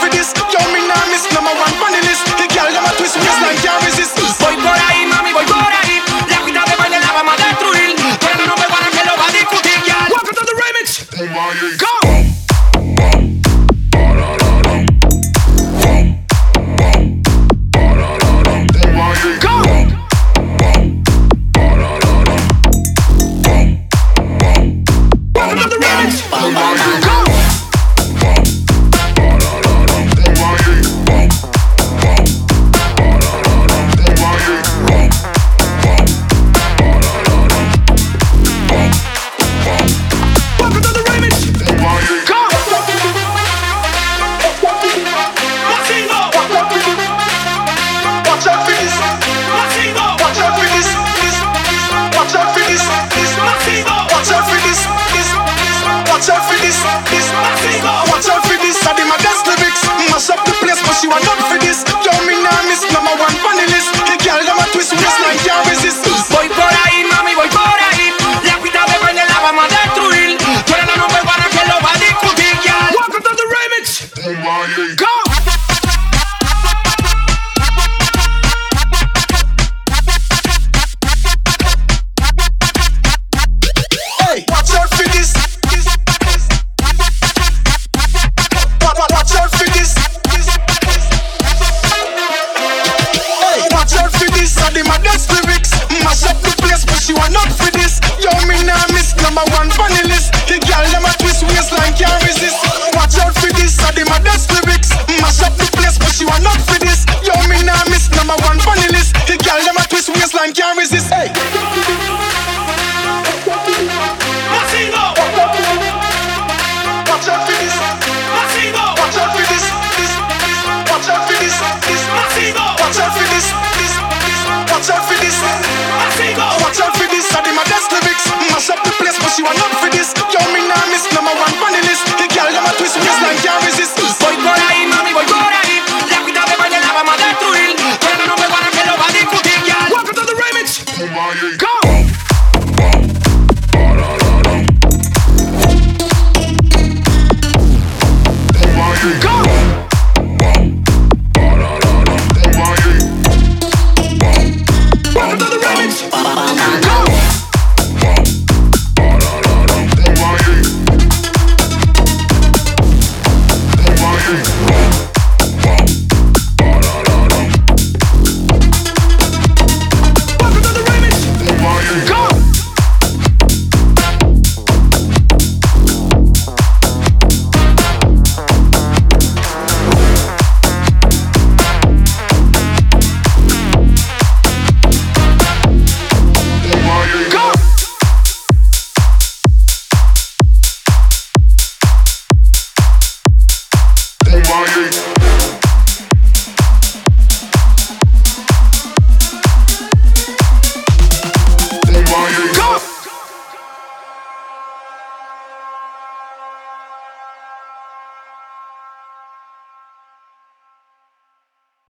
for this. Young Bumaye. Go! this. Yo, me nah miss number one funny list. The girl them a twist waistline can't resist. Watch out for this, so them a dance lyrics. Mash up the place, but she want not fire. Go!